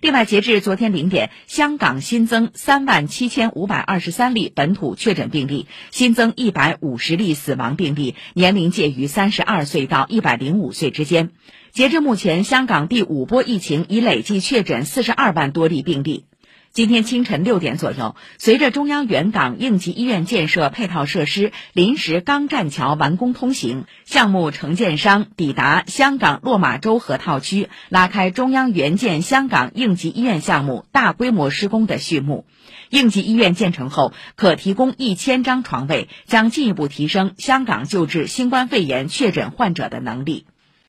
另外，截至昨天零点，香港新增三万七千五百二十三例本土确诊病例，新增一百五十例死亡病例，年龄介于三十二岁到一百零五岁之间。截至目前，香港第五波疫情已累计确诊四十二万多例病例。今天清晨六点左右，随着中央原港应急医院建设配套设施临时钢栈桥完工通行，项目承建商抵达香港落马洲河套区，拉开中央援建香港应急医院项目大规模施工的序幕。应急医院建成后，可提供一千张床位，将进一步提升香港救治新冠肺炎确诊患者的能力。